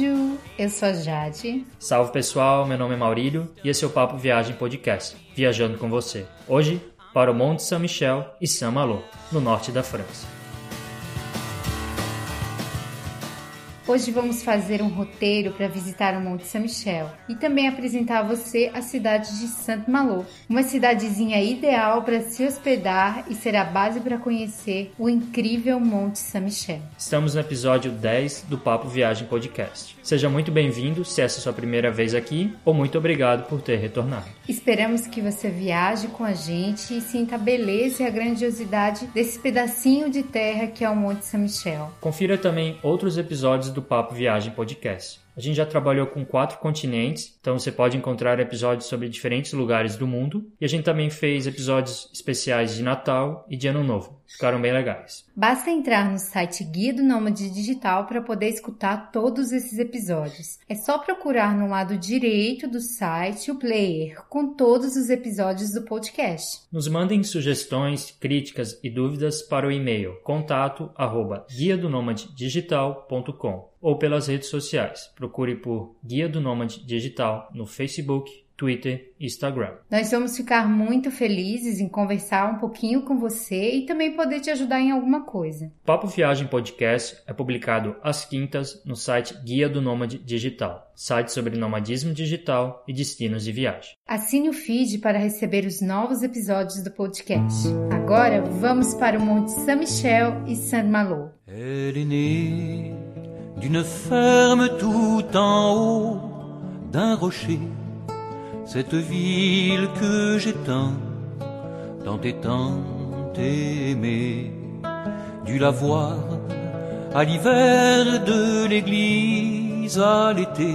Eu sou a Jade. Salve pessoal, meu nome é Maurílio e esse é o Papo Viagem Podcast, viajando com você. Hoje, para o Monte Saint-Michel e Saint-Malo, no norte da França. Hoje vamos fazer um roteiro para visitar o Monte Saint-Michel e também apresentar a você a cidade de Saint-Malo, uma cidadezinha ideal para se hospedar e ser a base para conhecer o incrível Monte Saint-Michel. Estamos no episódio 10 do Papo Viagem Podcast. Seja muito bem-vindo se essa é sua primeira vez aqui ou muito obrigado por ter retornado. Esperamos que você viaje com a gente e sinta a beleza e a grandiosidade desse pedacinho de terra que é o Monte Saint-Michel. Confira também outros episódios do Papo Viagem Podcast. A gente já trabalhou com quatro continentes, então você pode encontrar episódios sobre diferentes lugares do mundo. E a gente também fez episódios especiais de Natal e de Ano Novo. Ficaram bem legais. Basta entrar no site Guia do Nômade Digital para poder escutar todos esses episódios. É só procurar no lado direito do site o player com todos os episódios do podcast. Nos mandem sugestões, críticas e dúvidas para o e-mail contato arroba guia do digital.com ou pelas redes sociais. Procure por Guia do Nômade Digital no Facebook, Twitter e Instagram. Nós vamos ficar muito felizes em conversar um pouquinho com você e também poder te ajudar em alguma coisa. Papo Viagem Podcast é publicado às quintas no site Guia do Nômade Digital, site sobre nomadismo digital e destinos de viagem. Assine o feed para receber os novos episódios do podcast. Agora vamos para o Monte Saint-Michel e Saint-Malo. d'une ferme tout en haut d'un rocher, cette ville que j'ai tant, tant et tant aimée, dû la voir à l'hiver de l'église à l'été,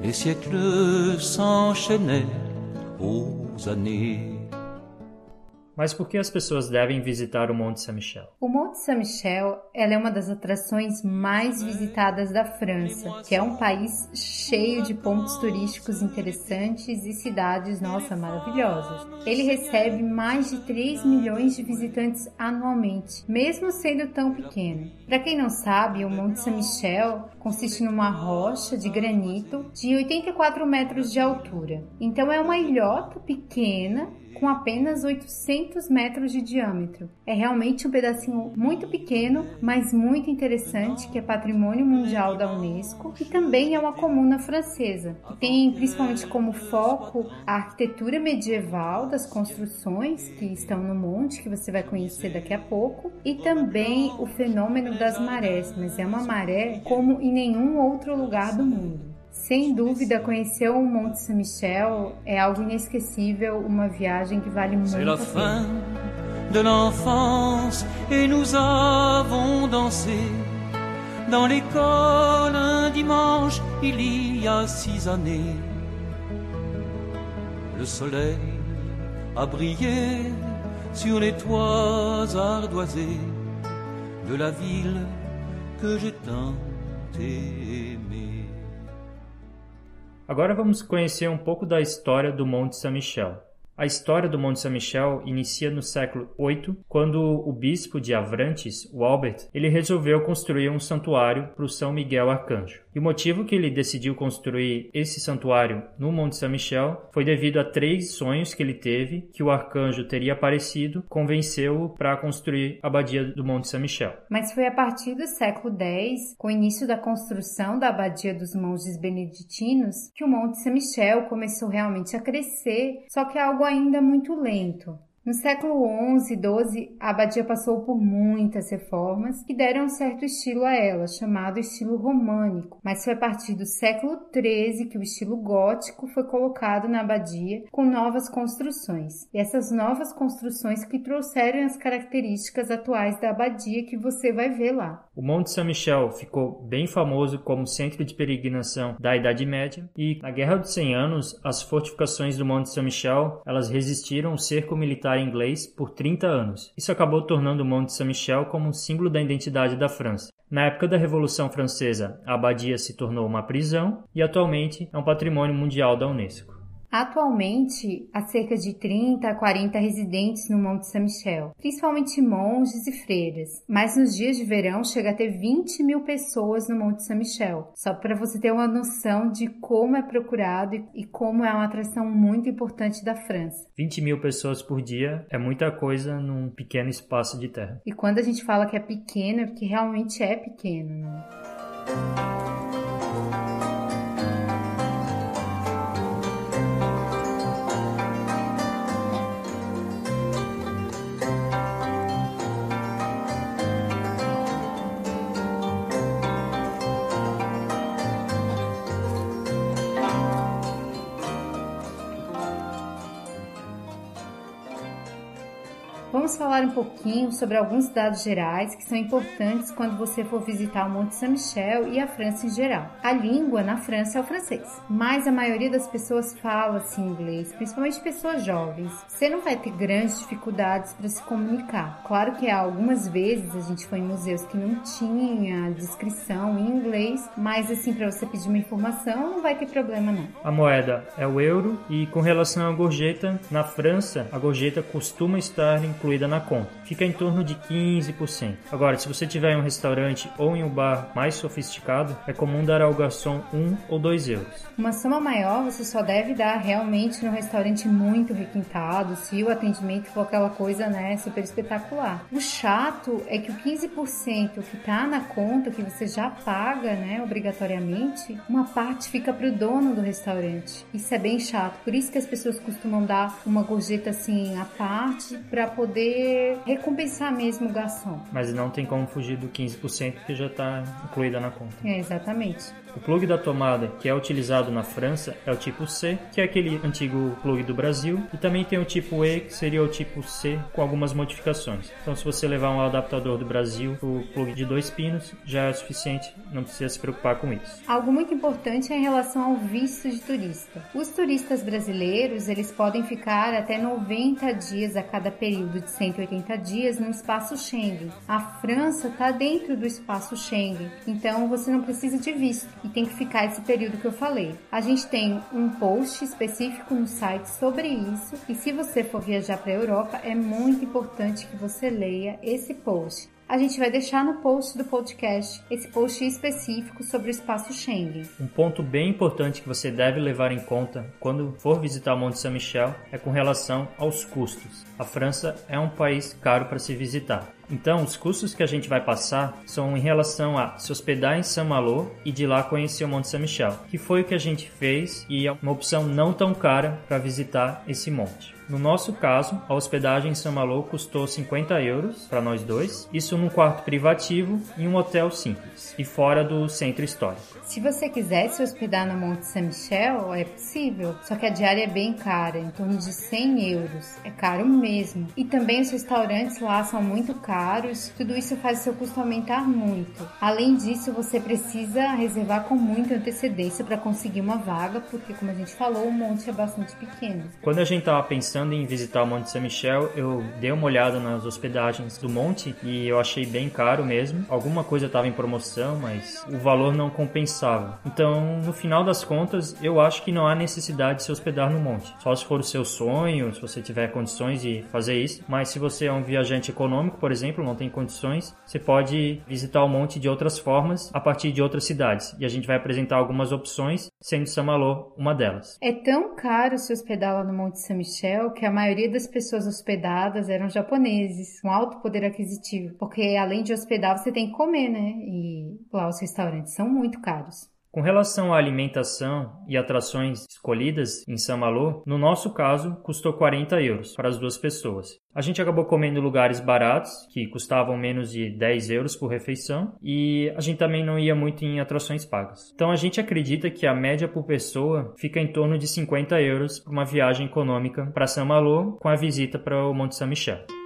les siècles s'enchaînaient aux années. Mas por que as pessoas devem visitar o Monte Saint-Michel? O Monte Saint-Michel é uma das atrações mais visitadas da França, que é um país cheio de pontos turísticos interessantes e cidades, nossa, maravilhosas. Ele recebe mais de 3 milhões de visitantes anualmente, mesmo sendo tão pequeno. Para quem não sabe, o Monte Saint-Michel consiste numa rocha de granito de 84 metros de altura. Então é uma ilhota pequena com apenas 800 metros de diâmetro. É realmente um pedacinho muito pequeno, mas muito interessante, que é patrimônio mundial da Unesco e também é uma comuna francesa. Tem principalmente como foco a arquitetura medieval das construções que estão no monte, que você vai conhecer daqui a pouco, e também o fenômeno das marés, mas é uma maré como em nenhum outro lugar do mundo. Sem dúvida, conhecer o Monte Saint-Michel é algo inesquecível, uma viagem que vale muito a pena. de l'enfance et nous avons dansé dans l'école un dimanche il y a six années. Le soleil a brillé sur les toits ardoisés de la ville que j'ai tant aimée. Agora vamos conhecer um pouco da história do Monte Saint-Michel. A história do Monte Saint-Michel inicia no século VIII, quando o bispo de Avranches, o Albert, ele resolveu construir um santuário para o São Miguel Arcanjo. E o motivo que ele decidiu construir esse santuário no Monte Saint-Michel foi devido a três sonhos que ele teve que o arcanjo teria aparecido, convenceu-o para construir a abadia do Monte Saint-Michel. Mas foi a partir do século X, com o início da construção da abadia dos monges beneditinos, que o Monte Saint-Michel começou realmente a crescer, só que é algo ainda muito lento. No século XI e XII, a abadia passou por muitas reformas que deram um certo estilo a ela, chamado estilo românico, mas foi a partir do século XIII que o estilo gótico foi colocado na abadia com novas construções. E essas novas construções que trouxeram as características atuais da abadia que você vai ver lá. O Monte Saint-Michel ficou bem famoso como centro de peregrinação da Idade Média e na Guerra dos 100 Anos, as fortificações do Monte Saint-Michel, elas resistiram ao cerco militar inglês por 30 anos. Isso acabou tornando o Monte Saint-Michel como um símbolo da identidade da França. Na época da Revolução Francesa, a abadia se tornou uma prisão e atualmente é um patrimônio mundial da Unesco. Atualmente, há cerca de 30 a 40 residentes no Monte Saint-Michel, principalmente monges e freiras, mas nos dias de verão chega a ter 20 mil pessoas no Monte Saint-Michel, só para você ter uma noção de como é procurado e como é uma atração muito importante da França. 20 mil pessoas por dia é muita coisa num pequeno espaço de terra. E quando a gente fala que é pequeno, é porque realmente é pequeno, né? Falar um pouquinho sobre alguns dados gerais que são importantes quando você for visitar o Monte Saint-Michel e a França em geral. A língua na França é o francês, mas a maioria das pessoas fala assim inglês, principalmente pessoas jovens. Você não vai ter grandes dificuldades para se comunicar. Claro que algumas vezes a gente foi em museus que não tinha descrição em inglês, mas assim para você pedir uma informação não vai ter problema não. A moeda é o euro e com relação à gorjeta, na França a gorjeta costuma estar incluída na conta. Fica em torno de 15%. Agora, se você tiver em um restaurante ou em um bar mais sofisticado, é comum dar ao garçom 1 ou 2 euros. Uma soma maior você só deve dar realmente no restaurante muito requintado, se o atendimento for aquela coisa, né, super espetacular. O chato é que o 15% que tá na conta, que você já paga, né, obrigatoriamente, uma parte fica pro dono do restaurante. Isso é bem chato. Por isso que as pessoas costumam dar uma gorjeta assim à parte para poder poder recompensar mesmo o garçom. Mas não tem como fugir do 15% que já está incluída na conta. É, exatamente. O plug da tomada que é utilizado na França é o tipo C, que é aquele antigo plug do Brasil, e também tem o tipo E, que seria o tipo C com algumas modificações. Então, se você levar um adaptador do Brasil, o plug de dois pinos já é suficiente, não precisa se preocupar com isso. Algo muito importante é em relação ao visto de turista. Os turistas brasileiros, eles podem ficar até 90 dias a cada período de 180 dias no espaço Schengen. A França está dentro do espaço Schengen, então você não precisa de visto e tem que ficar esse período que eu falei. A gente tem um post específico no site sobre isso e se você for viajar para a Europa, é muito importante que você leia esse post a gente vai deixar no post do podcast esse post específico sobre o espaço Schengen. Um ponto bem importante que você deve levar em conta quando for visitar o Monte Saint-Michel é com relação aos custos. A França é um país caro para se visitar. Então, os custos que a gente vai passar são em relação a se hospedar em Saint-Malo e de lá conhecer o Monte Saint-Michel, que foi o que a gente fez e é uma opção não tão cara para visitar esse monte. No nosso caso, a hospedagem em São Malo custou 50 euros para nós dois, isso num quarto privativo e um hotel simples, e fora do centro histórico. Se você quiser se hospedar no Monte Saint-Michel, é possível, só que a diária é bem cara, em torno de 100 euros. É caro mesmo. E também os restaurantes lá são muito caros, tudo isso faz seu custo aumentar muito. Além disso, você precisa reservar com muita antecedência para conseguir uma vaga, porque, como a gente falou, o monte é bastante pequeno. Quando a gente estava pensando em visitar o Monte Saint-Michel, eu dei uma olhada nas hospedagens do monte e eu achei bem caro mesmo. Alguma coisa estava em promoção, mas o valor não compensava então, no final das contas, eu acho que não há necessidade de se hospedar no monte. Só se for o seu sonho, se você tiver condições de fazer isso. Mas se você é um viajante econômico, por exemplo, não tem condições, você pode visitar o monte de outras formas a partir de outras cidades. E a gente vai apresentar algumas opções, sendo Samalô uma delas. É tão caro se hospedar lá no Monte Saint-Michel que a maioria das pessoas hospedadas eram japoneses, com alto poder aquisitivo. Porque além de hospedar, você tem que comer, né? E lá os restaurantes são muito caros. Com relação à alimentação e atrações escolhidas em Saint-Malo, no nosso caso, custou 40 euros para as duas pessoas. A gente acabou comendo lugares baratos, que custavam menos de 10 euros por refeição, e a gente também não ia muito em atrações pagas. Então a gente acredita que a média por pessoa fica em torno de 50 euros para uma viagem econômica para Saint-Malo com a visita para o Monte Saint-Michel.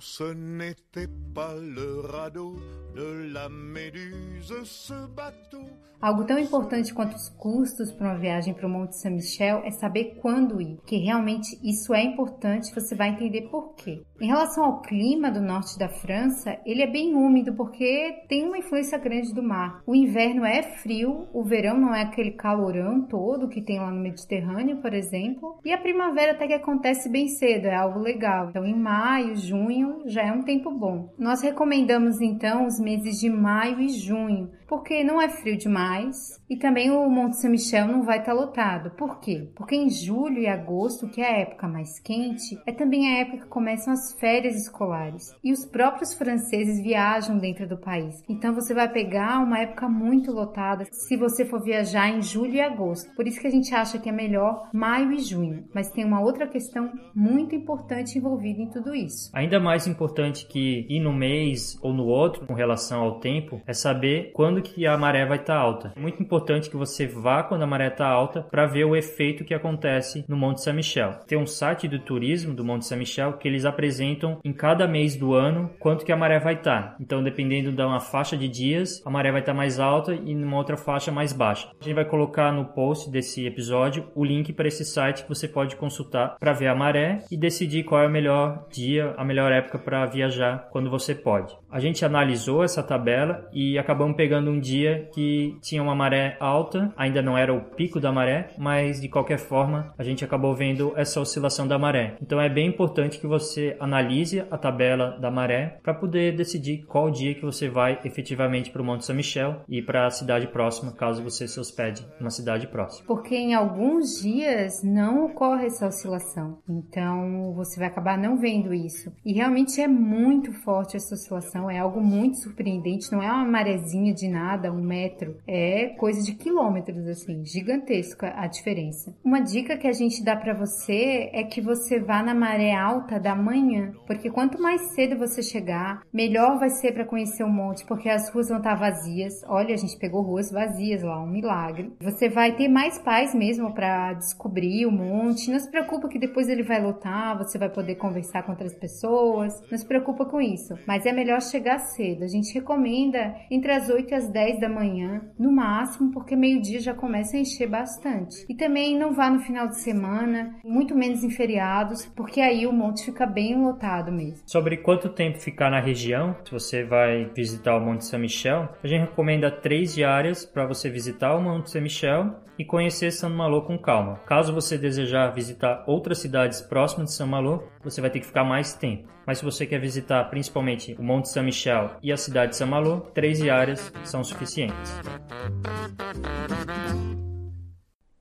Ce n'était pas le radeau de la Méduse, ce bateau. Algo tão importante quanto os custos para uma viagem para o Monte Saint-Michel é saber quando ir, que realmente isso é importante, você vai entender por quê. Em relação ao clima do norte da França, ele é bem úmido porque tem uma influência grande do mar. O inverno é frio, o verão não é aquele calorão todo que tem lá no Mediterrâneo, por exemplo, e a primavera até que acontece bem cedo, é algo legal. Então, em maio, junho já é um tempo bom. Nós recomendamos então os meses de maio e junho, porque não é frio demais e também o Monte Saint-Michel não vai estar lotado. Por quê? Porque em julho e agosto, que é a época mais quente, é também a época que começam as férias escolares e os próprios franceses viajam dentro do país. Então você vai pegar uma época muito lotada se você for viajar em julho e agosto. Por isso que a gente acha que é melhor maio e junho. Mas tem uma outra questão muito importante envolvida em tudo isso. Ainda mais importante que ir no mês ou no outro com relação ao tempo é saber quando que a maré vai estar alta. É muito importante que você vá quando a maré está alta para ver o efeito que acontece no Monte São Michel. Tem um site do turismo do Monte São Michel que eles apresentam em cada mês do ano quanto que a maré vai estar. Então, dependendo de uma faixa de dias, a maré vai estar mais alta e numa outra faixa mais baixa. A gente vai colocar no post desse episódio o link para esse site que você pode consultar para ver a maré e decidir qual é o melhor dia, a melhor época para viajar quando você pode. A gente analisou essa tabela e acabamos pegando um dia que tinha uma maré alta, ainda não era o pico da maré, mas de qualquer forma a gente acabou vendo essa oscilação da maré. Então é bem importante que você analise a tabela da maré para poder decidir qual dia que você vai efetivamente para o Monte São Michel e para a cidade próxima, caso você se hospede numa cidade próxima. Porque em alguns dias não ocorre essa oscilação, então você vai acabar não vendo isso. E realmente é muito forte essa oscilação, é algo muito surpreendente, não é uma marezinha de nada, um metro, é coisa de quilômetros assim, gigantesca a diferença. Uma dica que a gente dá para você é que você vá na maré alta da manhã, porque quanto mais cedo você chegar, melhor vai ser para conhecer o monte, porque as ruas vão estar vazias. Olha, a gente pegou ruas vazias lá, um milagre. Você vai ter mais paz mesmo para descobrir o monte. Não se preocupa que depois ele vai lotar, você vai poder conversar com outras pessoas. Não se preocupa com isso. Mas é melhor chegar cedo. A gente recomenda entre as 8 e as 10 da manhã, no máximo, porque meio-dia já começa a encher bastante. E também não vá no final de semana, muito menos em feriados, porque aí o monte fica bem lotado mesmo. Sobre quanto tempo ficar na região, se você vai visitar o Monte São Michel, a gente recomenda três diárias para você visitar o Monte São Michel e conhecer São Malo com calma. Caso você desejar visitar outras cidades próximas de São Malo, você vai ter que ficar mais tempo. Mas se você quer visitar principalmente o Monte São Michel e a cidade de São Malo, três diárias são suficientes.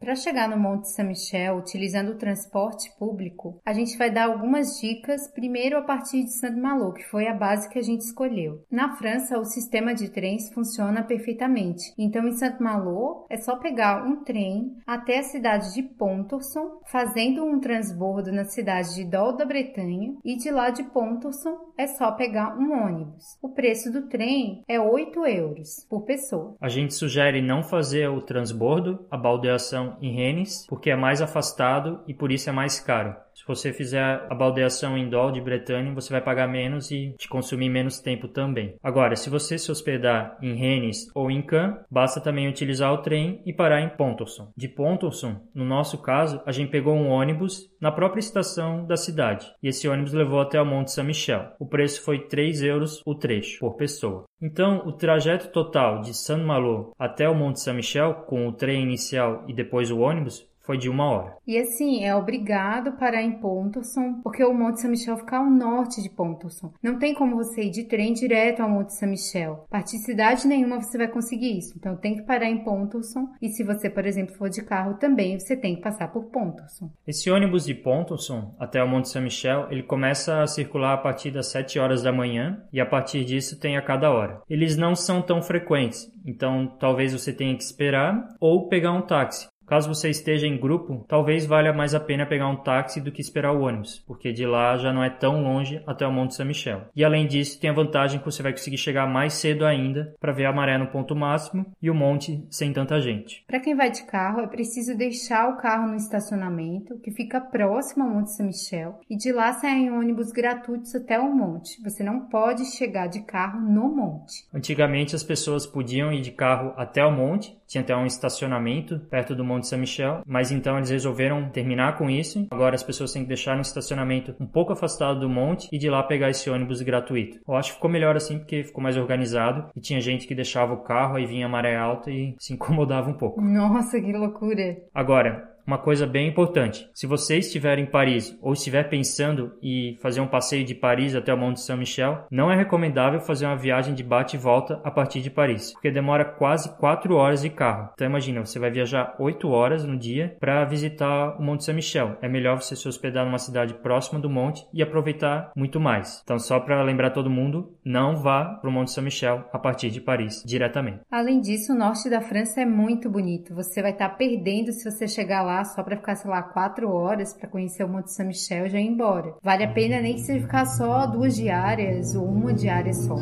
Para chegar no Monte São Michel utilizando o transporte público, a gente vai dar algumas dicas, primeiro a partir de Saint-Malo, que foi a base que a gente escolheu. Na França, o sistema de trens funciona perfeitamente. Então, em Saint-Malo, é só pegar um trem até a cidade de Pontorson, fazendo um transbordo na cidade de Dol da Bretanha, e de lá de Pontorson é só pegar um ônibus. O preço do trem é 8 euros por pessoa. A gente sugere não fazer o transbordo, a baldeação em Rennes, porque é mais afastado e por isso é mais caro. Você fizer a baldeação em Dol de Bretanha, você vai pagar menos e te consumir menos tempo também. Agora, se você se hospedar em Rennes ou em Cannes, basta também utilizar o trem e parar em Pontorson. De Pontorson, no nosso caso, a gente pegou um ônibus na própria estação da cidade e esse ônibus levou até o Monte São Michel. O preço foi 3 euros o trecho por pessoa. Então, o trajeto total de Saint Malo até o Monte São Michel, com o trem inicial e depois o ônibus, foi de uma hora. E assim, é obrigado parar em Pontorson, porque o Monte São Michel fica ao norte de Pontorson. Não tem como você ir de trem direto ao Monte São Michel. Partir de cidade nenhuma você vai conseguir isso. Então tem que parar em Pontorson. E se você, por exemplo, for de carro também, você tem que passar por Pontorson. Esse ônibus de Pontorson até o Monte São Michel, ele começa a circular a partir das 7 horas da manhã e a partir disso tem a cada hora. Eles não são tão frequentes, então talvez você tenha que esperar ou pegar um táxi Caso você esteja em grupo, talvez valha mais a pena pegar um táxi do que esperar o ônibus, porque de lá já não é tão longe até o Monte São Michel. E além disso, tem a vantagem que você vai conseguir chegar mais cedo ainda para ver a maré no ponto máximo e o monte sem tanta gente. Para quem vai de carro, é preciso deixar o carro no estacionamento, que fica próximo ao Monte São Michel, e de lá saem ônibus gratuitos até o monte. Você não pode chegar de carro no monte. Antigamente as pessoas podiam ir de carro até o monte, tinha até um estacionamento perto do Monte São Michel, mas então eles resolveram terminar com isso. Agora as pessoas têm que deixar um estacionamento um pouco afastado do monte e de lá pegar esse ônibus gratuito. Eu acho que ficou melhor assim porque ficou mais organizado e tinha gente que deixava o carro e vinha a maré alta e se incomodava um pouco. Nossa, que loucura! Agora, uma coisa bem importante. Se você estiver em Paris ou estiver pensando em fazer um passeio de Paris até o Monte Saint-Michel, não é recomendável fazer uma viagem de bate e volta a partir de Paris, porque demora quase 4 horas de carro. Então imagina, você vai viajar 8 horas no dia para visitar o Monte Saint-Michel. É melhor você se hospedar numa cidade próxima do monte e aproveitar muito mais. Então só para lembrar todo mundo, não vá para o Monte Saint-Michel a partir de Paris diretamente. Além disso, o norte da França é muito bonito. Você vai estar perdendo se você chegar lá só para ficar, sei lá, quatro horas para conhecer o Monte São Michel e já ir embora. Vale a pena nem que você ficar só duas diárias ou uma diária só.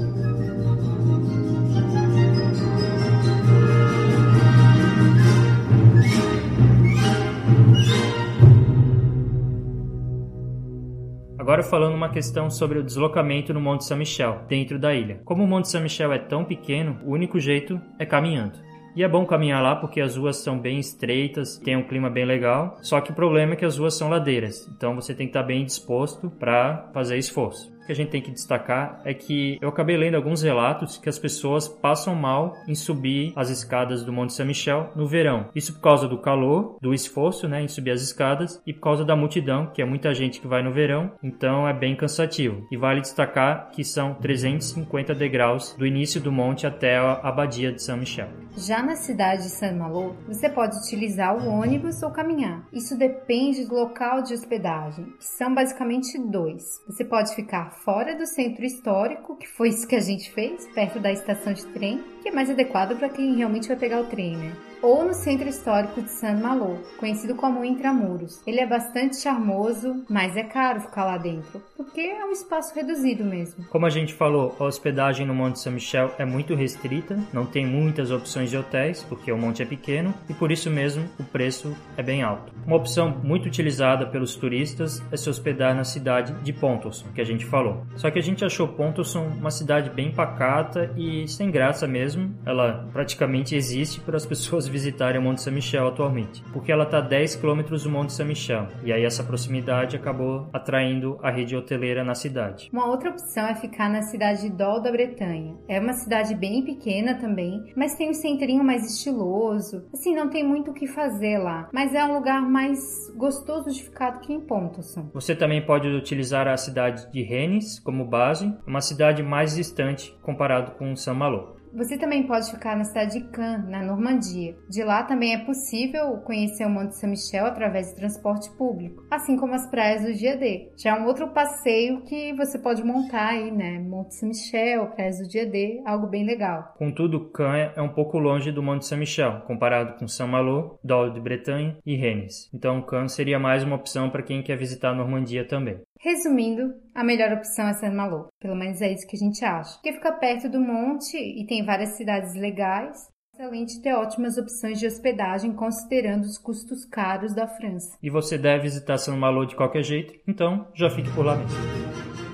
Agora falando uma questão sobre o deslocamento no Monte São Michel, dentro da ilha. Como o Monte São Michel é tão pequeno, o único jeito é caminhando. E é bom caminhar lá porque as ruas são bem estreitas, tem um clima bem legal. Só que o problema é que as ruas são ladeiras, então você tem que estar bem disposto para fazer esforço que a gente tem que destacar é que eu acabei lendo alguns relatos que as pessoas passam mal em subir as escadas do Monte Saint Michel no verão. Isso por causa do calor, do esforço, né, em subir as escadas e por causa da multidão, que é muita gente que vai no verão, então é bem cansativo. E vale destacar que são 350 degraus do início do monte até a abadia de Saint Michel. Já na cidade de Saint-Malo, você pode utilizar o ônibus ou caminhar. Isso depende do local de hospedagem, que são basicamente dois. Você pode ficar fora do centro histórico, que foi isso que a gente fez, perto da estação de trem, que é mais adequado para quem realmente vai pegar o trem, né? ou no centro histórico de Saint-Malo, conhecido como Intramuros. Ele é bastante charmoso, mas é caro ficar lá dentro, porque é um espaço reduzido mesmo. Como a gente falou, a hospedagem no Monte Saint-Michel é muito restrita, não tem muitas opções de hotéis, porque o monte é pequeno e por isso mesmo o preço é bem alto. Uma opção muito utilizada pelos turistas é se hospedar na cidade de Pontoson, que a gente falou. Só que a gente achou Pontoson uma cidade bem pacata e sem graça mesmo. Ela praticamente existe para as pessoas visitarem o Monte São Michel atualmente, porque ela está a 10 quilômetros do Monte São Michel, e aí essa proximidade acabou atraindo a rede hoteleira na cidade. Uma outra opção é ficar na cidade de Dol da Bretanha. É uma cidade bem pequena também, mas tem um centrinho mais estiloso. Assim, não tem muito o que fazer lá, mas é um lugar mais gostoso de ficar do que em Pontoson. Você também pode utilizar a cidade de Rennes como base, uma cidade mais distante comparado com Saint-Malo. Você também pode ficar na cidade de Caen, na Normandia. De lá também é possível conhecer o Monte Saint-Michel através de transporte público, assim como as praias do dia D. Já é um outro passeio que você pode montar aí, né? Monte Saint-Michel, praias do dia D, algo bem legal. Contudo, Caen é um pouco longe do Monte Saint-Michel, comparado com Saint-Malo, Dol de Bretagne e Rennes. Então, Caen seria mais uma opção para quem quer visitar a Normandia também. Resumindo, a melhor opção é Saint-Malo. Pelo menos é isso que a gente acha. Porque fica perto do monte e tem várias cidades legais. Além de ter ótimas opções de hospedagem, considerando os custos caros da França. E você deve visitar Saint-Malo de qualquer jeito, então já fique por lá mesmo.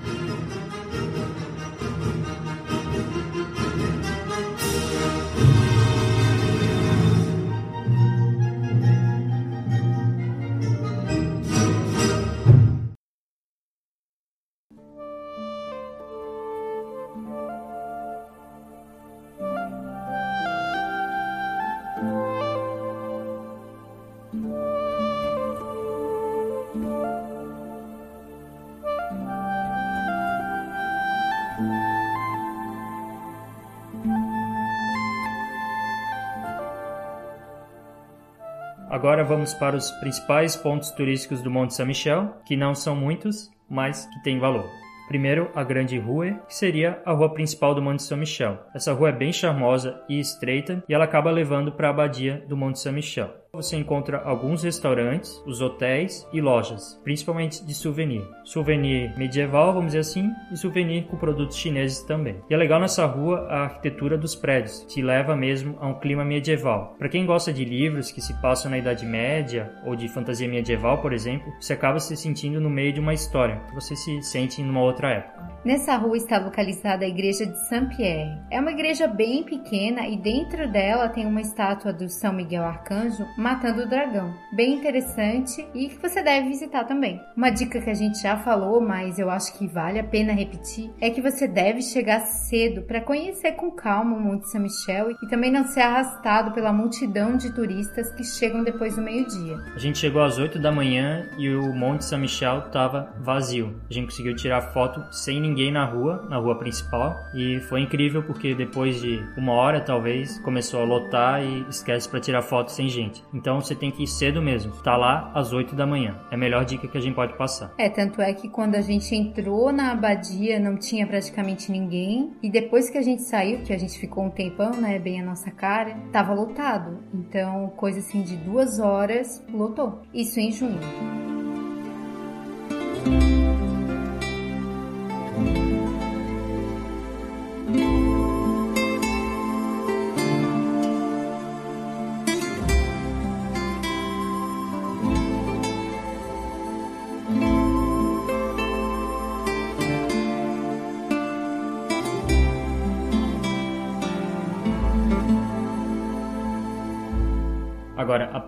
Agora vamos para os principais pontos turísticos do Monte São Michel, que não são muitos, mas que têm valor. Primeiro, a Grande Rue, que seria a rua principal do Monte São Michel. Essa rua é bem charmosa e estreita e ela acaba levando para a abadia do Monte São Michel. Você encontra alguns restaurantes, os hotéis e lojas, principalmente de souvenir. Souvenir medieval, vamos dizer assim, e souvenir com produtos chineses também. E é legal nessa rua a arquitetura dos prédios, te leva mesmo a um clima medieval. Para quem gosta de livros que se passam na Idade Média ou de fantasia medieval, por exemplo, você acaba se sentindo no meio de uma história, você se sente em uma outra época. Nessa rua está localizada a igreja de Saint-Pierre. É uma igreja bem pequena e dentro dela tem uma estátua do São Miguel Arcanjo matando o dragão. Bem interessante e que você deve visitar também. Uma dica que a gente já falou, mas eu acho que vale a pena repetir, é que você deve chegar cedo para conhecer com calma o Monte Saint-Michel e também não ser arrastado pela multidão de turistas que chegam depois do meio-dia. A gente chegou às 8 da manhã e o Monte Saint-Michel estava vazio. A gente conseguiu tirar foto sem ninguém na rua, na rua principal, e foi incrível porque depois de uma hora talvez começou a lotar e esquece para tirar foto sem gente. Então você tem que ir cedo mesmo, tá lá às 8 da manhã. É a melhor dica que a gente pode passar. É, tanto é que quando a gente entrou na abadia não tinha praticamente ninguém, e depois que a gente saiu, que a gente ficou um tempão, né, bem a nossa cara, tava lotado. Então, coisa assim de duas horas, lotou. Isso em junho.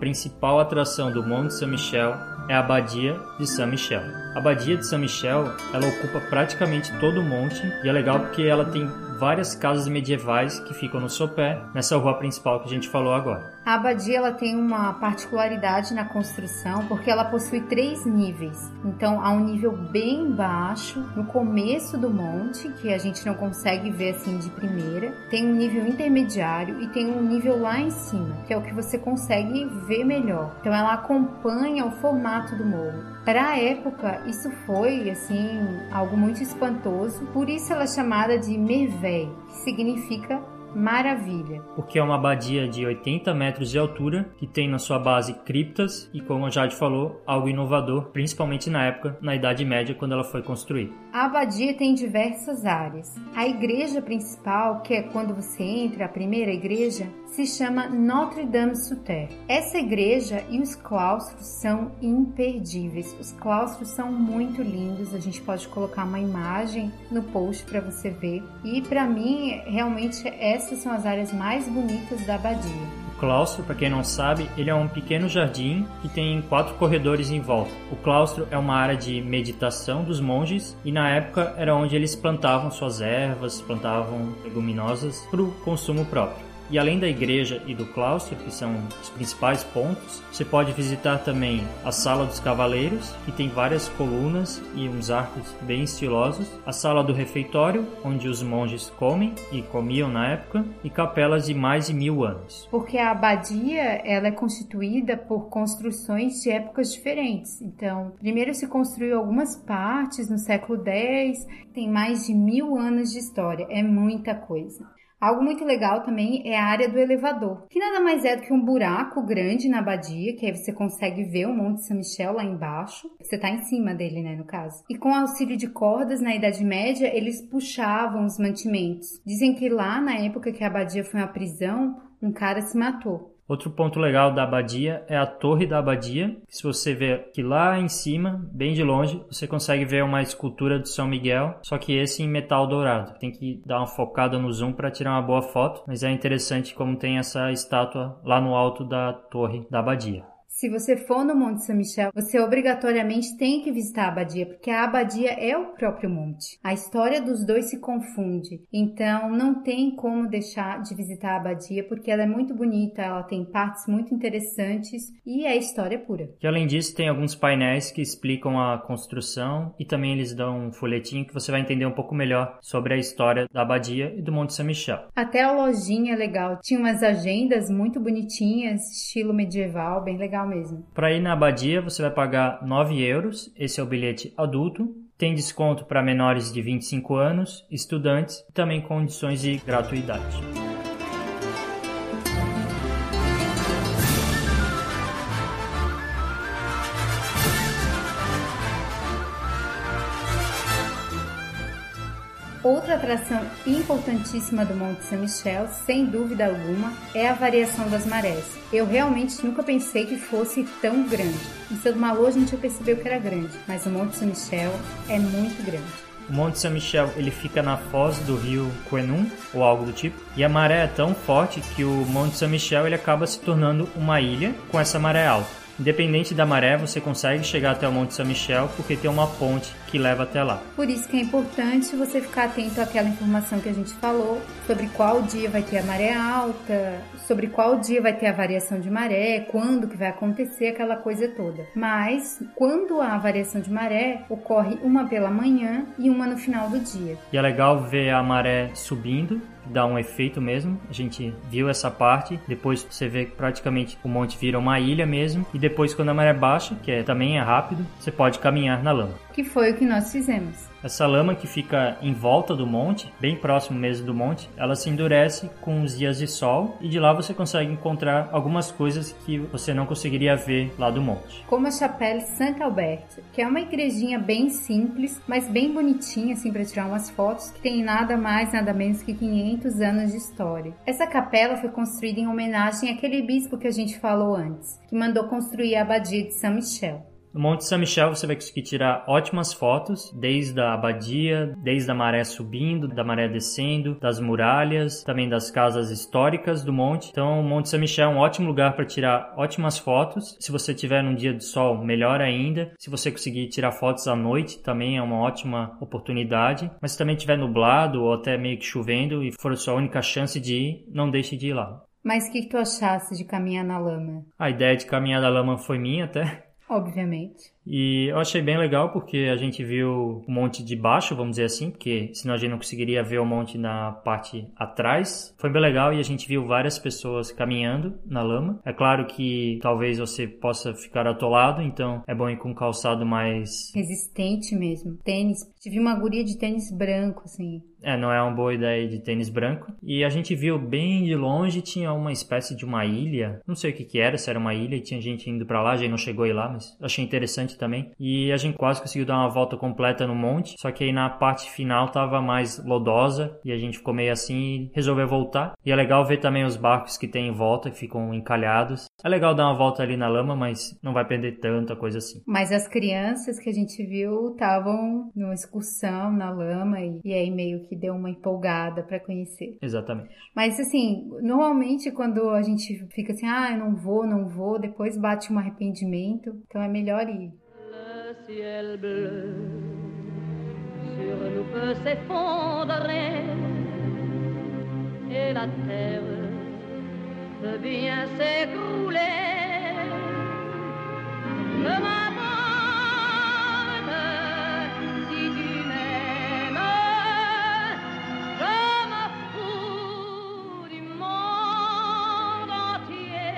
Principal atração do Monte Saint-Michel é a Abadia de Saint-Michel. A Abadia de Saint-Michel, ela ocupa praticamente todo o monte e é legal porque ela tem várias casas medievais que ficam no sopé, nessa rua principal que a gente falou agora. A abadia ela tem uma particularidade na construção porque ela possui três níveis. Então há um nível bem baixo no começo do monte que a gente não consegue ver assim de primeira. Tem um nível intermediário e tem um nível lá em cima que é o que você consegue ver melhor. Então ela acompanha o formato do morro. Para a época, isso foi assim algo muito espantoso. Por isso ela é chamada de Merveille, que significa maravilha. Porque é uma abadia de 80 metros de altura que tem na sua base criptas e, como a Jade falou, algo inovador, principalmente na época, na Idade Média, quando ela foi construída. A abadia tem diversas áreas. A igreja principal, que é quando você entra, a primeira igreja, se chama Notre-Dame-sous-Terre. Essa igreja e os claustros são imperdíveis. Os claustros são muito lindos. A gente pode colocar uma imagem no post para você ver. E para mim, realmente essas são as áreas mais bonitas da abadia. Claustro, para quem não sabe, ele é um pequeno jardim que tem quatro corredores em volta. O claustro é uma área de meditação dos monges e na época era onde eles plantavam suas ervas, plantavam leguminosas para o consumo próprio. E além da igreja e do claustro, que são os principais pontos, você pode visitar também a Sala dos Cavaleiros, que tem várias colunas e uns arcos bem estilosos, a Sala do Refeitório, onde os monges comem e comiam na época, e capelas de mais de mil anos. Porque a abadia ela é constituída por construções de épocas diferentes. Então, primeiro se construiu algumas partes no século X, tem mais de mil anos de história, é muita coisa. Algo muito legal também é a área do elevador, que nada mais é do que um buraco grande na abadia, que aí você consegue ver o Monte São Michel lá embaixo. Você está em cima dele, né, no caso. E com auxílio de cordas na Idade Média, eles puxavam os mantimentos. Dizem que lá, na época que a abadia foi uma prisão, um cara se matou. Outro ponto legal da abadia é a torre da abadia. Se você ver que lá em cima, bem de longe, você consegue ver uma escultura de São Miguel, só que esse em metal dourado. Tem que dar uma focada no zoom para tirar uma boa foto, mas é interessante como tem essa estátua lá no alto da torre da abadia. Se você for no Monte São Michel, você obrigatoriamente tem que visitar a abadia, porque a abadia é o próprio monte. A história dos dois se confunde, então não tem como deixar de visitar a abadia, porque ela é muito bonita, ela tem partes muito interessantes e é história pura. E além disso, tem alguns painéis que explicam a construção e também eles dão um folhetinho que você vai entender um pouco melhor sobre a história da abadia e do Monte São Michel. Até a lojinha é legal, tinha umas agendas muito bonitinhas, estilo medieval, bem legal legal mesmo. Para ir na abadia, você vai pagar 9 euros. Esse é o bilhete adulto. Tem desconto para menores de 25 anos, estudantes e também condições de gratuidade. Atração importantíssima do Monte Saint Michel, sem dúvida alguma, é a variação das marés. Eu realmente nunca pensei que fosse tão grande. Em São Malo a gente percebeu que era grande, mas o Monte Saint Michel é muito grande. O Monte Saint Michel ele fica na foz do rio Quenum ou algo do tipo, e a maré é tão forte que o Monte Saint Michel ele acaba se tornando uma ilha com essa maré alta. Independente da maré, você consegue chegar até o Monte São Michel porque tem uma ponte que leva até lá. Por isso que é importante você ficar atento àquela informação que a gente falou sobre qual dia vai ter a maré alta, sobre qual dia vai ter a variação de maré, quando que vai acontecer aquela coisa toda. Mas quando há variação de maré, ocorre uma pela manhã e uma no final do dia. E é legal ver a maré subindo dá um efeito mesmo. A gente viu essa parte. Depois você vê que praticamente o monte vira uma ilha mesmo. E depois, quando a maré baixa, que é, também é rápido, você pode caminhar na lama. Que foi o que nós fizemos. Essa lama que fica em volta do monte, bem próximo mesmo do monte, ela se endurece com os dias de sol e de lá você consegue encontrar algumas coisas que você não conseguiria ver lá do monte. Como a Chapelle Saint-Albert, que é uma igrejinha bem simples, mas bem bonitinha assim para tirar umas fotos, que tem nada mais, nada menos que 500 anos de história. Essa capela foi construída em homenagem àquele bispo que a gente falou antes, que mandou construir a abadia de Saint-Michel. No Monte São Michel você vai conseguir tirar ótimas fotos, desde a abadia, desde a maré subindo, da maré descendo, das muralhas, também das casas históricas do monte. Então, o Monte São Michel é um ótimo lugar para tirar ótimas fotos. Se você tiver num dia de sol, melhor ainda. Se você conseguir tirar fotos à noite, também é uma ótima oportunidade. Mas se também estiver nublado ou até meio que chovendo e for a sua única chance de ir, não deixe de ir lá. Mas o que, que tu achaste de caminhar na lama? A ideia de caminhar na lama foi minha até. Obviamente. E eu achei bem legal porque a gente viu o monte de baixo, vamos dizer assim, porque senão a gente não conseguiria ver o monte na parte atrás. Foi bem legal e a gente viu várias pessoas caminhando na lama. É claro que talvez você possa ficar atolado, então é bom ir com um calçado mais resistente mesmo. Tênis. Tive uma guria de tênis branco, assim. É, não é uma boa ideia de tênis branco. E a gente viu bem de longe, tinha uma espécie de uma ilha. Não sei o que que era, se era uma ilha e tinha gente indo para lá, a gente não chegou a ir lá, mas achei interessante também. E a gente quase conseguiu dar uma volta completa no monte, só que aí na parte final tava mais lodosa e a gente ficou meio assim e resolveu voltar. E é legal ver também os barcos que tem em volta, que ficam encalhados. É legal dar uma volta ali na lama, mas não vai perder tanta coisa assim. Mas as crianças que a gente viu estavam numa excursão na lama e, e aí meio que deu uma empolgada para conhecer. Exatamente. Mas assim, normalmente quando a gente fica assim, ah, eu não vou, não vou, depois bate um arrependimento, então é melhor ir. ciel bleu. Sur nous peut s'effondrer. Et la terre peut bien s'écrouler. Ne m'abandonne si tu m'aimes, je me fous du monde entier.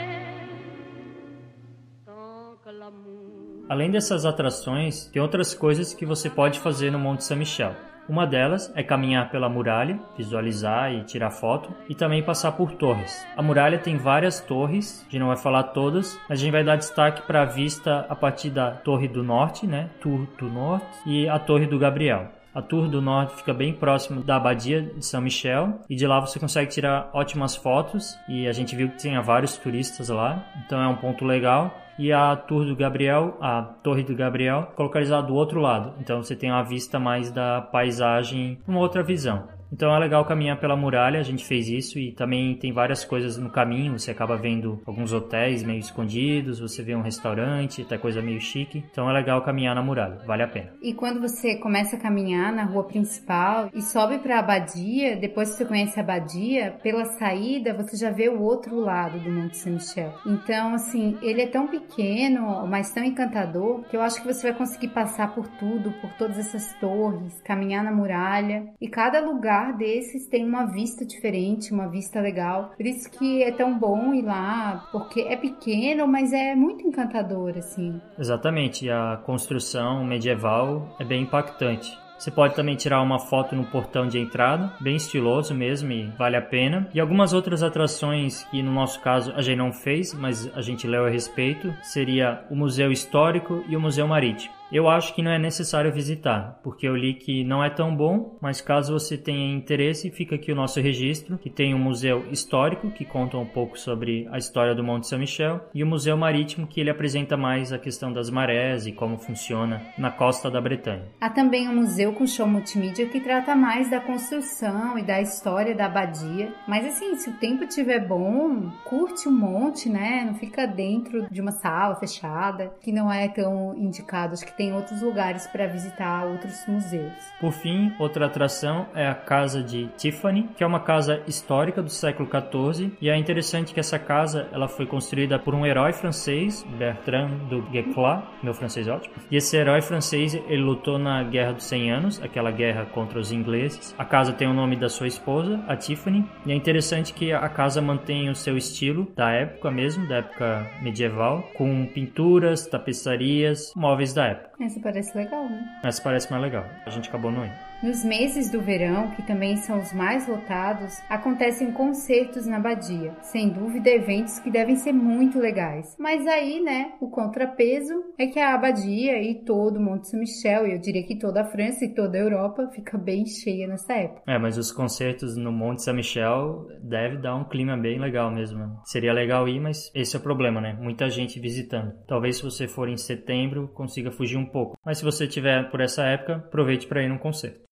Tant que l'amour Além dessas atrações, tem outras coisas que você pode fazer no Monte São Michel. Uma delas é caminhar pela muralha, visualizar e tirar foto, e também passar por torres. A muralha tem várias torres, a gente não vai falar todas, mas a gente vai dar destaque para a vista a partir da Torre do Norte, né? Tour do Norte, e a Torre do Gabriel. A Torre do Norte fica bem próximo da Abadia de São Michel e de lá você consegue tirar ótimas fotos e a gente viu que tinha vários turistas lá, então é um ponto legal e a Torre do Gabriel, a Torre do Gabriel, localizada do outro lado. Então você tem uma vista mais da paisagem, uma outra visão. Então é legal caminhar pela muralha, a gente fez isso e também tem várias coisas no caminho, você acaba vendo alguns hotéis meio escondidos, você vê um restaurante, até coisa meio chique. Então é legal caminhar na muralha, vale a pena. E quando você começa a caminhar na rua principal e sobe para a abadia, depois que você conhece a abadia, pela saída você já vê o outro lado do Monte Saint Michel. Então, assim, ele é tão pequeno, mas tão encantador, que eu acho que você vai conseguir passar por tudo, por todas essas torres, caminhar na muralha e cada lugar lugar desses tem uma vista diferente, uma vista legal. Por isso que é tão bom ir lá, porque é pequeno, mas é muito encantador, assim. Exatamente, a construção medieval é bem impactante. Você pode também tirar uma foto no portão de entrada, bem estiloso mesmo e vale a pena. E algumas outras atrações que no nosso caso a gente não fez, mas a gente leu a respeito, seria o Museu Histórico e o Museu Marítimo. Eu acho que não é necessário visitar, porque eu li que não é tão bom, mas caso você tenha interesse, fica aqui o nosso registro, que tem um museu histórico, que conta um pouco sobre a história do Monte São Michel, e o museu marítimo, que ele apresenta mais a questão das marés e como funciona na costa da Bretanha. Há também um museu com show multimídia que trata mais da construção e da história da abadia, mas assim, se o tempo estiver bom, curte um monte, né? Não fica dentro de uma sala fechada, que não é tão indicado. Acho que tem outros lugares para visitar outros museus. Por fim, outra atração é a Casa de Tiffany, que é uma casa histórica do século XIV, e é interessante que essa casa ela foi construída por um herói francês, Bertrand do Guesclin, meu francês é ótimo. E esse herói francês ele lutou na Guerra dos 100 Anos, aquela guerra contra os ingleses. A casa tem o nome da sua esposa, a Tiffany, e é interessante que a casa mantém o seu estilo da época mesmo, da época medieval, com pinturas, tapeçarias, móveis da época. Essa parece legal, né? Essa parece mais legal. A gente acabou não indo. Nos meses do verão, que também são os mais lotados, acontecem concertos na abadia. Sem dúvida, eventos que devem ser muito legais. Mas aí, né, o contrapeso é que a abadia e todo o Monte São Michel, e eu diria que toda a França e toda a Europa, fica bem cheia nessa época. É, mas os concertos no Monte São Michel deve dar um clima bem legal mesmo. Seria legal ir, mas esse é o problema, né? Muita gente visitando. Talvez se você for em setembro, consiga fugir um pouco. Mas se você tiver por essa época, aproveite para ir num concerto.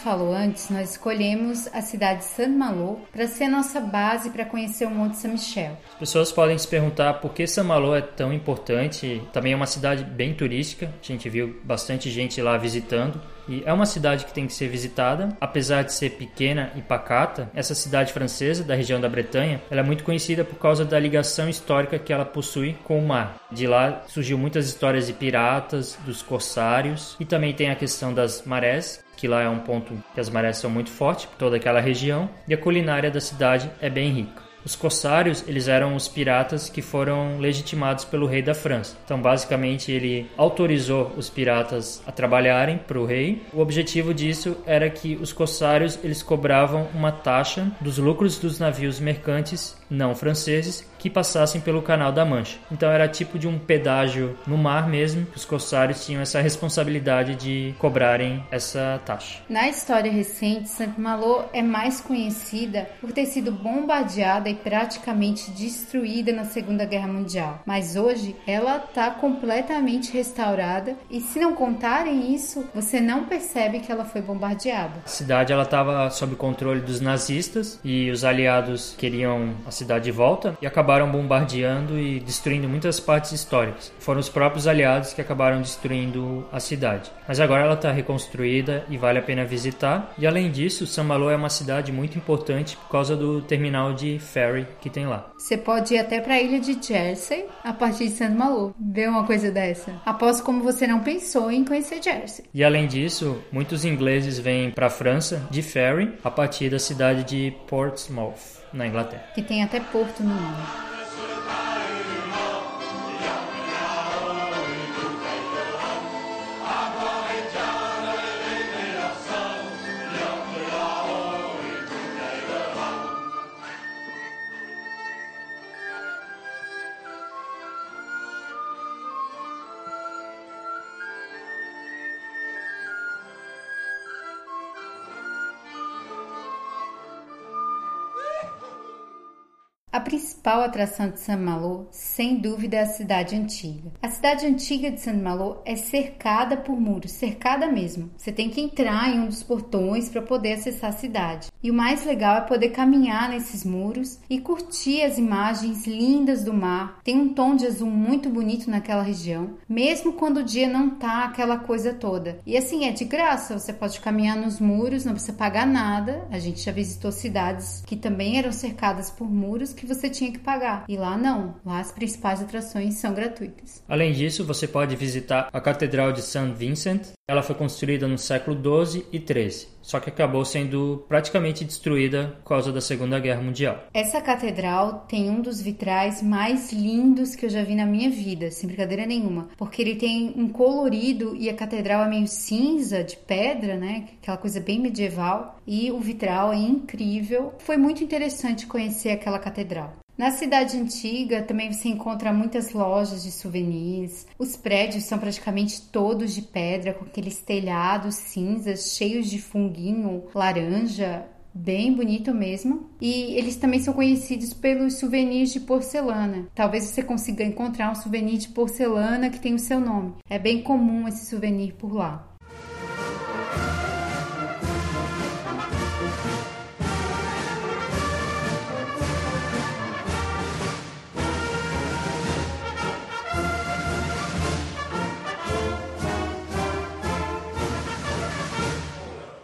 Gente falou antes, nós escolhemos a cidade de Saint-Malo para ser a nossa base para conhecer o Monte Saint-Michel. As pessoas podem se perguntar por que Saint-Malo é tão importante. Também é uma cidade bem turística, a gente viu bastante gente lá visitando. E é uma cidade que tem que ser visitada, apesar de ser pequena e pacata. Essa cidade francesa da região da Bretanha, ela é muito conhecida por causa da ligação histórica que ela possui com o mar. De lá surgiu muitas histórias de piratas, dos corsários e também tem a questão das marés, que lá é um ponto que as marés são muito fortes, toda aquela região, e a culinária da cidade é bem rica. Os corsários, eles eram os piratas que foram legitimados pelo rei da França. Então, basicamente, ele autorizou os piratas a trabalharem para o rei. O objetivo disso era que os corsários, eles cobravam uma taxa dos lucros dos navios mercantes não franceses que passassem pelo Canal da Mancha. Então era tipo de um pedágio no mar mesmo, que os corsários tinham essa responsabilidade de cobrarem essa taxa. Na história recente, Saint-Malo é mais conhecida por ter sido bombardeada e praticamente destruída na Segunda Guerra Mundial. Mas hoje ela está completamente restaurada e se não contarem isso, você não percebe que ela foi bombardeada. A cidade ela estava sob controle dos nazistas e os aliados queriam a cidade de volta e acabaram bombardeando e destruindo muitas partes históricas. Foram os próprios aliados que acabaram destruindo a cidade. Mas agora ela está reconstruída e vale a pena visitar. E além disso, Saint-Malo é uma cidade muito importante por causa do terminal de ferry que tem lá. Você pode ir até para a ilha de Jersey a partir de Saint-Malo. Ver uma coisa dessa. Aposto como você não pensou em conhecer Jersey. E além disso, muitos ingleses vêm para a França de ferry a partir da cidade de Portsmouth na Inglaterra. Que tem até porto no nome. A principal atração de Saint-Malo, sem dúvida, é a cidade antiga. A cidade antiga de Saint-Malo é cercada por muros, cercada mesmo. Você tem que entrar em um dos portões para poder acessar a cidade. E o mais legal é poder caminhar nesses muros e curtir as imagens lindas do mar. Tem um tom de azul muito bonito naquela região, mesmo quando o dia não tá aquela coisa toda. E assim, é de graça, você pode caminhar nos muros, não precisa pagar nada. A gente já visitou cidades que também eram cercadas por muros que você tinha que pagar. E lá não, lá as principais atrações são gratuitas. Além disso, você pode visitar a Catedral de St. Vincent. Ela foi construída no século 12 e 13, só que acabou sendo praticamente destruída por causa da Segunda Guerra Mundial. Essa catedral tem um dos vitrais mais lindos que eu já vi na minha vida, sem brincadeira nenhuma, porque ele tem um colorido e a catedral é meio cinza de pedra, né? Aquela coisa bem medieval, e o vitral é incrível. Foi muito interessante conhecer aquela catedral. Na cidade antiga também você encontra muitas lojas de souvenirs. Os prédios são praticamente todos de pedra, com aqueles telhados cinzas cheios de funguinho laranja. Bem bonito mesmo. E eles também são conhecidos pelos souvenirs de porcelana. Talvez você consiga encontrar um souvenir de porcelana que tem o seu nome. É bem comum esse souvenir por lá.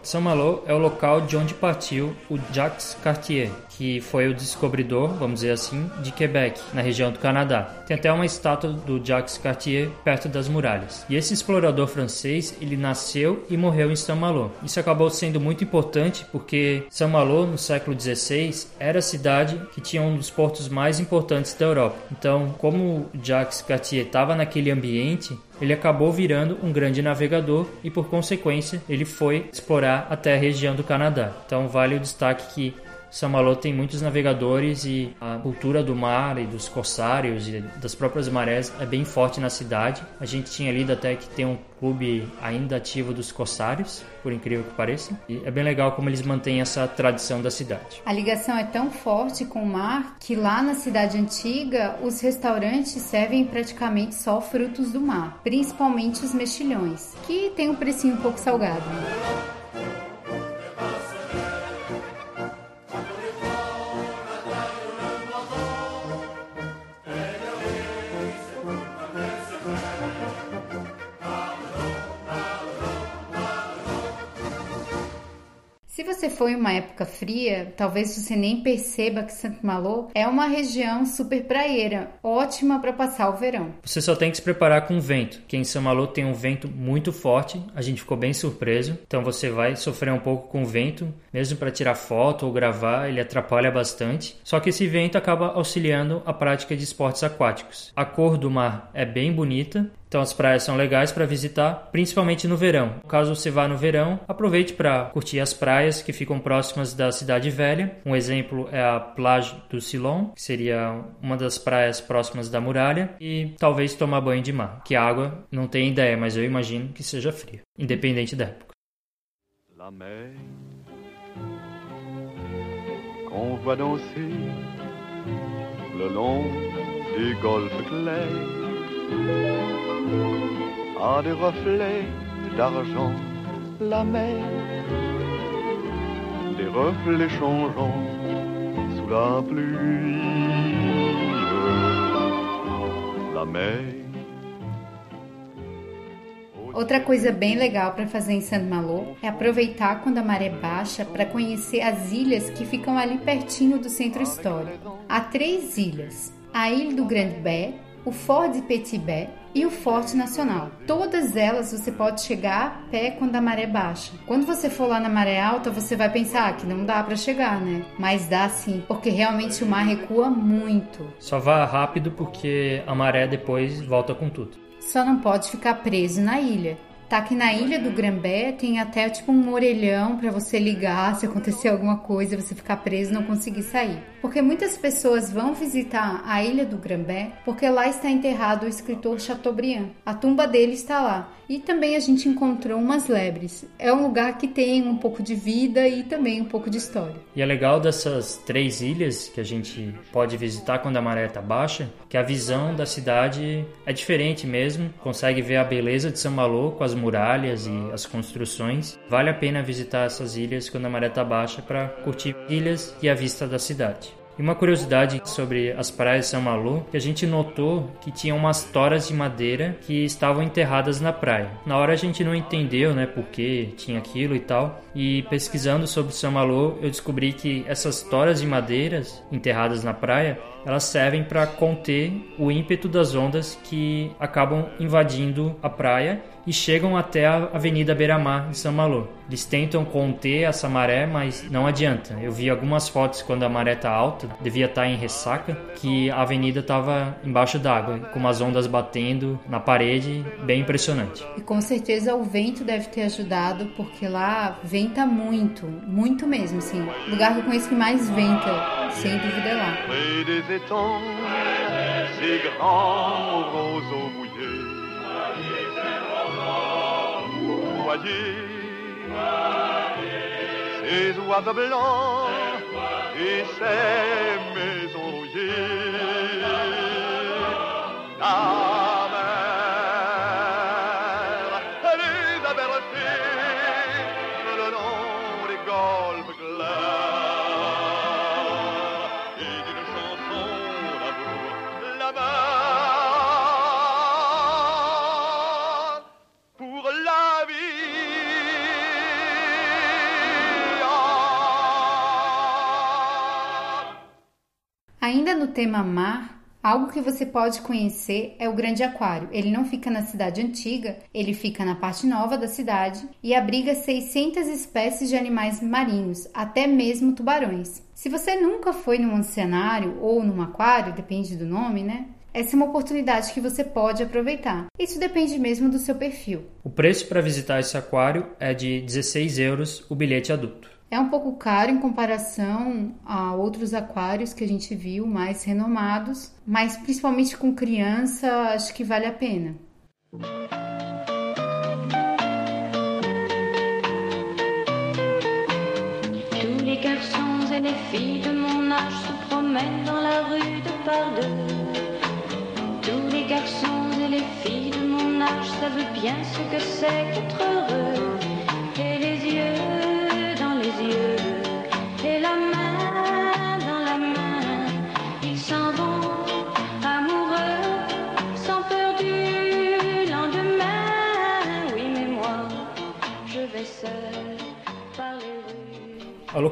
Saint-Malo é o local de onde partiu o Jacques Cartier, que foi o descobridor, vamos dizer assim, de Quebec, na região do Canadá. Tem até uma estátua do Jacques Cartier perto das muralhas. E esse explorador francês, ele nasceu e morreu em Saint-Malo. Isso acabou sendo muito importante porque Saint-Malo, no século XVI, era a cidade que tinha um dos portos mais importantes da Europa. Então, como Jacques Cartier estava naquele ambiente, ele acabou virando um grande navegador e, por consequência, ele foi explorar até a região do Canadá. Então, vale o destaque que Saint-Malo tem muitos navegadores e a cultura do mar e dos corsários e das próprias marés é bem forte na cidade. A gente tinha lido até que tem um clube ainda ativo dos corsários, por incrível que pareça. E é bem legal como eles mantêm essa tradição da cidade. A ligação é tão forte com o mar que lá na cidade antiga os restaurantes servem praticamente só frutos do mar, principalmente os mexilhões, que tem um precinho um pouco salgado. Se você for em uma época fria, talvez você nem perceba que Saint-Malo é uma região super praieira, ótima para passar o verão. Você só tem que se preparar com vento, que em Saint-Malo tem um vento muito forte, a gente ficou bem surpreso, então você vai sofrer um pouco com o vento, mesmo para tirar foto ou gravar, ele atrapalha bastante. Só que esse vento acaba auxiliando a prática de esportes aquáticos. A cor do mar é bem bonita, então as praias são legais para visitar, principalmente no verão. Caso você vá no verão, aproveite para curtir as praias que ficam próximas da cidade velha. Um exemplo é a Plage do Silon, que seria uma das praias próximas da muralha, e talvez tomar banho de mar, que a água não tem ideia, mas eu imagino que seja fria, independente da época. La mer qu'on voit danser le long clair a des reflets d'argent, la mer, des reflets changeants sous la pluie, la mer. Outra coisa bem legal para fazer em Saint Malo é aproveitar quando a maré baixa para conhecer as ilhas que ficam ali pertinho do centro histórico. Há três ilhas: a Ilha do Grande Bé, o Fort de Petibé e o Forte Nacional. Todas elas você pode chegar a pé quando a maré baixa. Quando você for lá na maré alta, você vai pensar que não dá para chegar, né? Mas dá sim, porque realmente o mar recua muito. Só vá rápido porque a maré depois volta com tudo. Só não pode ficar preso na ilha. Tá que na ilha do Grambé tem até tipo um orelhão para você ligar se acontecer alguma coisa, você ficar preso e não conseguir sair. Porque muitas pessoas vão visitar a ilha do Grambé porque lá está enterrado o escritor Chateaubriand. A tumba dele está lá. E também a gente encontrou umas lebres. É um lugar que tem um pouco de vida e também um pouco de história. E é legal dessas três ilhas que a gente pode visitar quando a maré está baixa, que a visão da cidade é diferente mesmo. Consegue ver a beleza de São Malo com as muralhas e as construções. Vale a pena visitar essas ilhas quando a maré está baixa para curtir ilhas e a vista da cidade. E uma curiosidade sobre as praias de São Malo, que a gente notou que tinha umas toras de madeira que estavam enterradas na praia. Na hora a gente não entendeu, né, por que tinha aquilo e tal. E pesquisando sobre São Malo, eu descobri que essas toras de madeiras enterradas na praia elas servem para conter o ímpeto das ondas que acabam invadindo a praia e chegam até a Avenida Beira-Mar de São Malo. Eles tentam conter essa maré, mas não adianta. Eu vi algumas fotos quando a maré está alta, devia estar tá em ressaca, que a avenida estava embaixo d'água, com umas ondas batendo na parede, bem impressionante. E com certeza o vento deve ter ajudado, porque lá venta muito, muito mesmo, assim. O lugar que eu conheço que mais venta, sem dúvida é lá. Ces oiseaux blancs et ces maisons rouillées. Tema mar, algo que você pode conhecer é o Grande Aquário. Ele não fica na cidade antiga, ele fica na parte nova da cidade e abriga 600 espécies de animais marinhos, até mesmo tubarões. Se você nunca foi num oceanário ou num aquário, depende do nome, né? Essa é uma oportunidade que você pode aproveitar. Isso depende mesmo do seu perfil. O preço para visitar esse aquário é de 16 euros o bilhete adulto. É um pouco caro em comparação a outros aquários que a gente viu mais renomados, mas principalmente com criança, acho que vale a pena. Tous les garçons et les filles de mon âge se promènent dans la rue de par deux. Tous les garçons et les filles de mon âge savent bien ce que c'est qu'être heureux.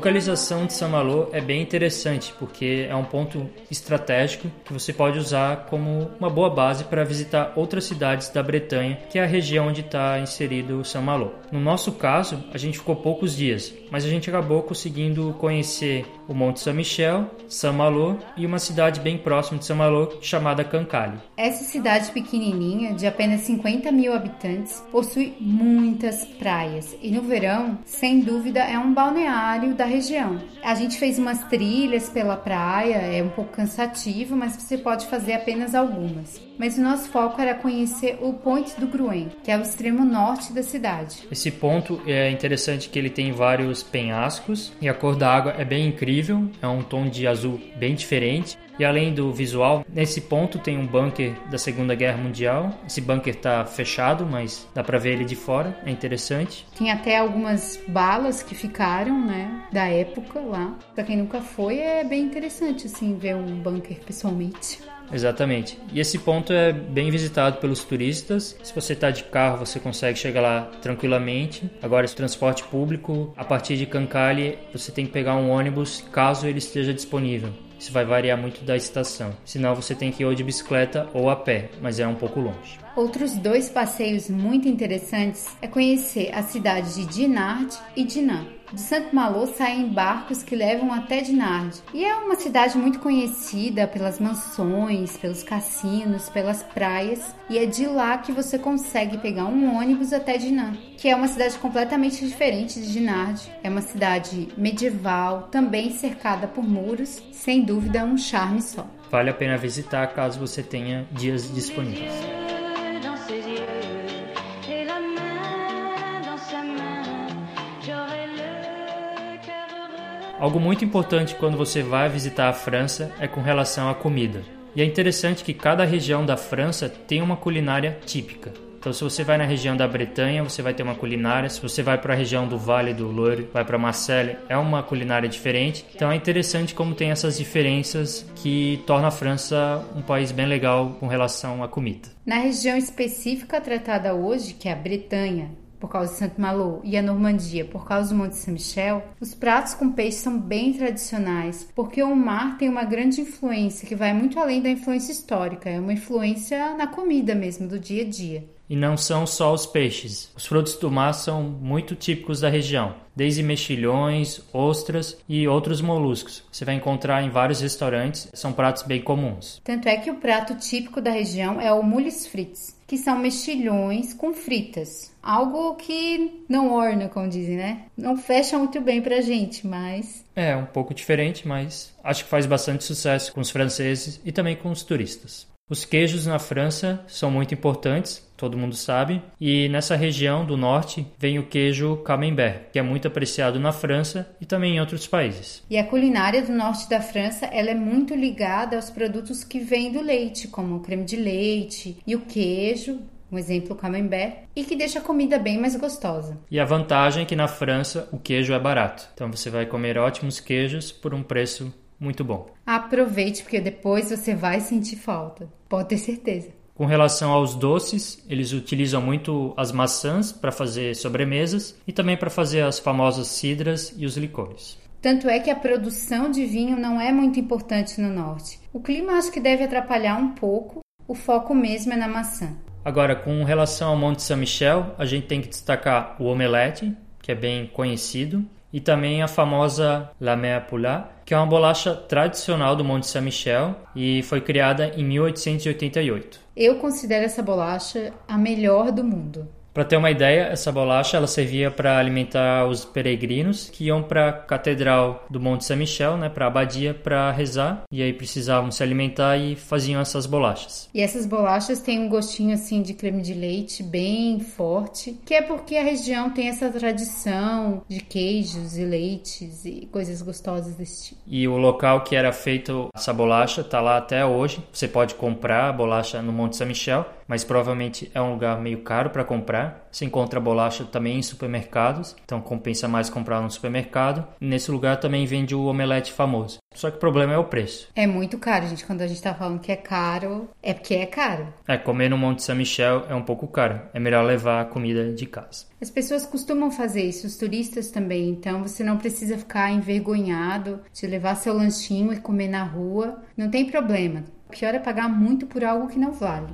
Localização de Saint-Malo é bem interessante porque é um ponto estratégico que você pode usar como uma boa base para visitar outras cidades da Bretanha, que é a região onde está inserido Saint-Malo. No nosso caso, a gente ficou poucos dias, mas a gente acabou conseguindo conhecer o Monte Saint-Michel, Saint-Malo e uma cidade bem próxima de Saint-Malo chamada Cancale. Essa cidade pequenininha, de apenas 50 mil habitantes, possui muitas praias e no verão, sem dúvida, é um balneário da região. A gente fez umas trilhas pela praia, é um pouco cansativo, mas você pode fazer apenas algumas. Mas o nosso foco era conhecer o Ponte do Gruen, que é o extremo norte da cidade. Esse ponto é interessante que ele tem vários penhascos e a cor da água é bem incrível, é um tom de azul bem diferente. E além do visual, nesse ponto tem um bunker da Segunda Guerra Mundial. Esse bunker está fechado, mas dá para ver ele de fora, é interessante. Tem até algumas balas que ficaram, né, da época lá. Para quem nunca foi, é bem interessante assim ver um bunker pessoalmente. Exatamente. E esse ponto é bem visitado pelos turistas. Se você está de carro, você consegue chegar lá tranquilamente. Agora, esse transporte público, a partir de Cancale, você tem que pegar um ônibus caso ele esteja disponível. Isso vai variar muito da estação. Senão, você tem que ir ou de bicicleta ou a pé, mas é um pouco longe. Outros dois passeios muito interessantes é conhecer a cidade de Dinard e Dinan. De Santo Malo saem barcos que levam até Dinard. E é uma cidade muito conhecida pelas mansões, pelos cassinos, pelas praias. E é de lá que você consegue pegar um ônibus até Dinan, que é uma cidade completamente diferente de Dinard. É uma cidade medieval, também cercada por muros. Sem dúvida, um charme só. Vale a pena visitar caso você tenha dias disponíveis. Algo muito importante quando você vai visitar a França é com relação à comida. E é interessante que cada região da França tem uma culinária típica. Então, se você vai na região da Bretanha, você vai ter uma culinária. Se você vai para a região do Vale do Loire, vai para Marseille, é uma culinária diferente. Então, é interessante como tem essas diferenças que torna a França um país bem legal com relação à comida. Na região específica tratada hoje, que é a Bretanha, por causa de Saint-Malo, e a Normandia, por causa do Monte Saint-Michel, os pratos com peixe são bem tradicionais, porque o mar tem uma grande influência que vai muito além da influência histórica, é uma influência na comida mesmo, do dia a dia. E não são só os peixes. Os frutos do mar são muito típicos da região, desde mexilhões, ostras e outros moluscos. Você vai encontrar em vários restaurantes, são pratos bem comuns. Tanto é que o prato típico da região é o mules frites, que são mexilhões com fritas. Algo que não orna, como dizem, né? Não fecha muito bem pra gente, mas. É um pouco diferente, mas acho que faz bastante sucesso com os franceses e também com os turistas. Os queijos na França são muito importantes, todo mundo sabe, e nessa região do norte vem o queijo camembert, que é muito apreciado na França e também em outros países. E a culinária do norte da França, ela é muito ligada aos produtos que vêm do leite, como o creme de leite e o queijo, um exemplo camembert, e que deixa a comida bem mais gostosa. E a vantagem é que na França o queijo é barato, então você vai comer ótimos queijos por um preço muito bom. Aproveite, porque depois você vai sentir falta. Pode ter certeza. Com relação aos doces, eles utilizam muito as maçãs para fazer sobremesas e também para fazer as famosas cidras e os licores. Tanto é que a produção de vinho não é muito importante no norte. O clima acho que deve atrapalhar um pouco, o foco mesmo é na maçã. Agora, com relação ao Monte Saint-Michel, a gente tem que destacar o omelete, que é bem conhecido, e também a famosa La Mer Poula, que é uma bolacha tradicional do Monte Saint-Michel e foi criada em 1888. Eu considero essa bolacha a melhor do mundo. Para ter uma ideia, essa bolacha ela servia para alimentar os peregrinos que iam para a Catedral do Monte São Michel, né, para a abadia, para rezar, e aí precisavam se alimentar e faziam essas bolachas. E essas bolachas têm um gostinho assim de creme de leite bem forte, que é porque a região tem essa tradição de queijos e leites e coisas gostosas desse tipo. E o local que era feito essa bolacha está lá até hoje. Você pode comprar a bolacha no Monte São Michel mas provavelmente é um lugar meio caro para comprar. Se encontra bolacha também em supermercados, então compensa mais comprar no supermercado. Nesse lugar também vende o omelete famoso. Só que o problema é o preço. É muito caro, gente. Quando a gente tá falando que é caro, é porque é caro. É, comer no Monte São Michel é um pouco caro. É melhor levar a comida de casa. As pessoas costumam fazer isso, os turistas também. Então você não precisa ficar envergonhado de levar seu lanchinho e comer na rua. Não tem problema. O pior é pagar muito por algo que não vale.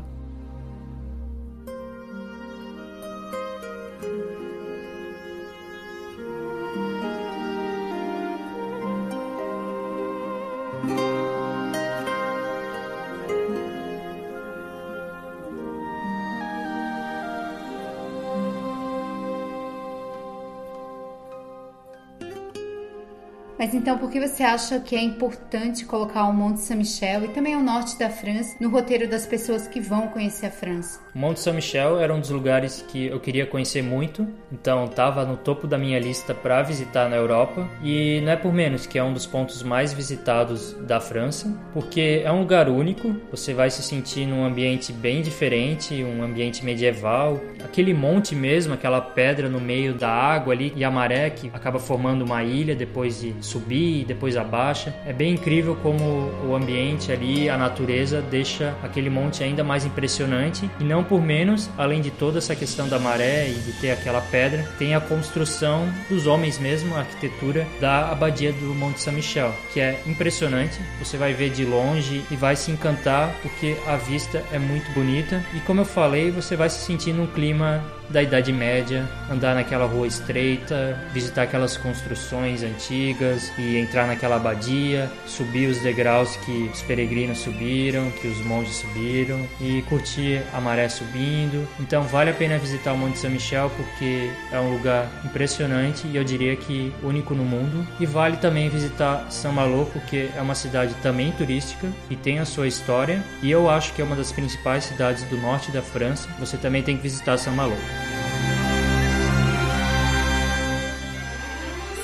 Então, por que você acha que é importante colocar o Monte Saint-Michel e também o norte da França no roteiro das pessoas que vão conhecer a França? Monte Saint-Michel era um dos lugares que eu queria conhecer muito, então estava no topo da minha lista para visitar na Europa e não é por menos que é um dos pontos mais visitados da França, porque é um lugar único, você vai se sentir num ambiente bem diferente, um ambiente medieval, aquele monte mesmo, aquela pedra no meio da água ali e a maré que acaba formando uma ilha depois de subir e depois abaixa. É bem incrível como o ambiente ali, a natureza, deixa aquele monte ainda mais impressionante. E não por menos, além de toda essa questão da maré e de ter aquela pedra, tem a construção dos homens mesmo, a arquitetura da abadia do Monte São Michel, que é impressionante. Você vai ver de longe e vai se encantar porque a vista é muito bonita. E como eu falei, você vai se sentir num clima da Idade Média, andar naquela rua estreita, visitar aquelas construções antigas e entrar naquela abadia, subir os degraus que os peregrinos subiram, que os monges subiram e curtir a maré subindo. Então vale a pena visitar o Monte São Michel porque é um lugar impressionante e eu diria que único no mundo. E vale também visitar São Malo porque é uma cidade também turística e tem a sua história e eu acho que é uma das principais cidades do norte da França. Você também tem que visitar São Malo.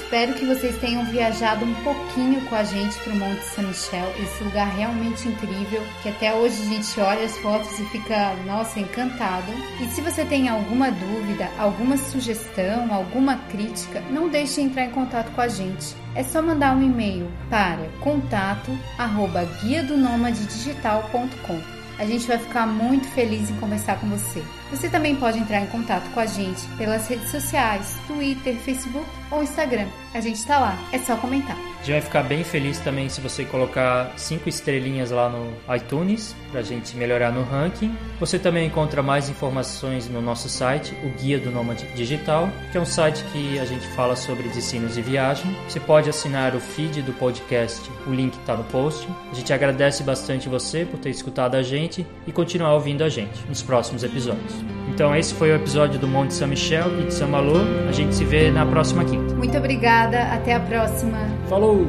Espero que vocês tenham viajado um pouquinho com a gente para o Monte São Michel, esse lugar realmente incrível, que até hoje a gente olha as fotos e fica, nossa, encantado. E se você tem alguma dúvida, alguma sugestão, alguma crítica, não deixe de entrar em contato com a gente. É só mandar um e-mail para contato arroba guia do digital.com. A gente vai ficar muito feliz em conversar com você. Você também pode entrar em contato com a gente pelas redes sociais, Twitter, Facebook ou Instagram. A gente está lá, é só comentar. A gente vai ficar bem feliz também se você colocar cinco estrelinhas lá no iTunes para a gente melhorar no ranking. Você também encontra mais informações no nosso site, o Guia do Nômade Digital, que é um site que a gente fala sobre destinos e viagem. Você pode assinar o feed do podcast, o link está no post. A gente agradece bastante você por ter escutado a gente e continuar ouvindo a gente nos próximos episódios. Então esse foi o episódio do Monte São Michel e de São Malo. A gente se vê na próxima quinta. Muito obrigada, até a próxima. Falou!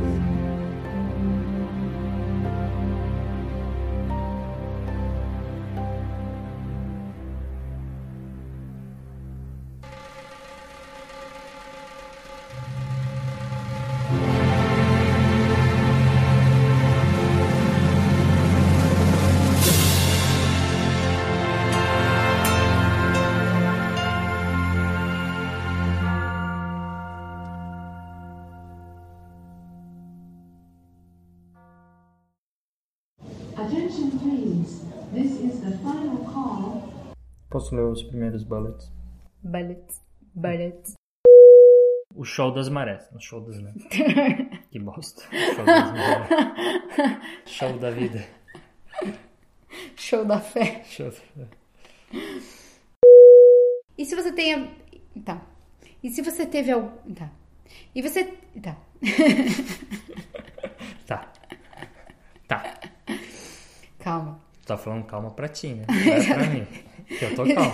Posso ler os primeiros bullets? Bullets, bullets. O show das marés. O show das marés. que bosta. Show das marés. Show da vida. Show da fé. Show da fé. E se você tenha. Tá. E se você teve algum. Tá. E você. Tá. Tá. Tá. Calma. Tá falando calma pra ti, né? Não é pra mim. 对，多大？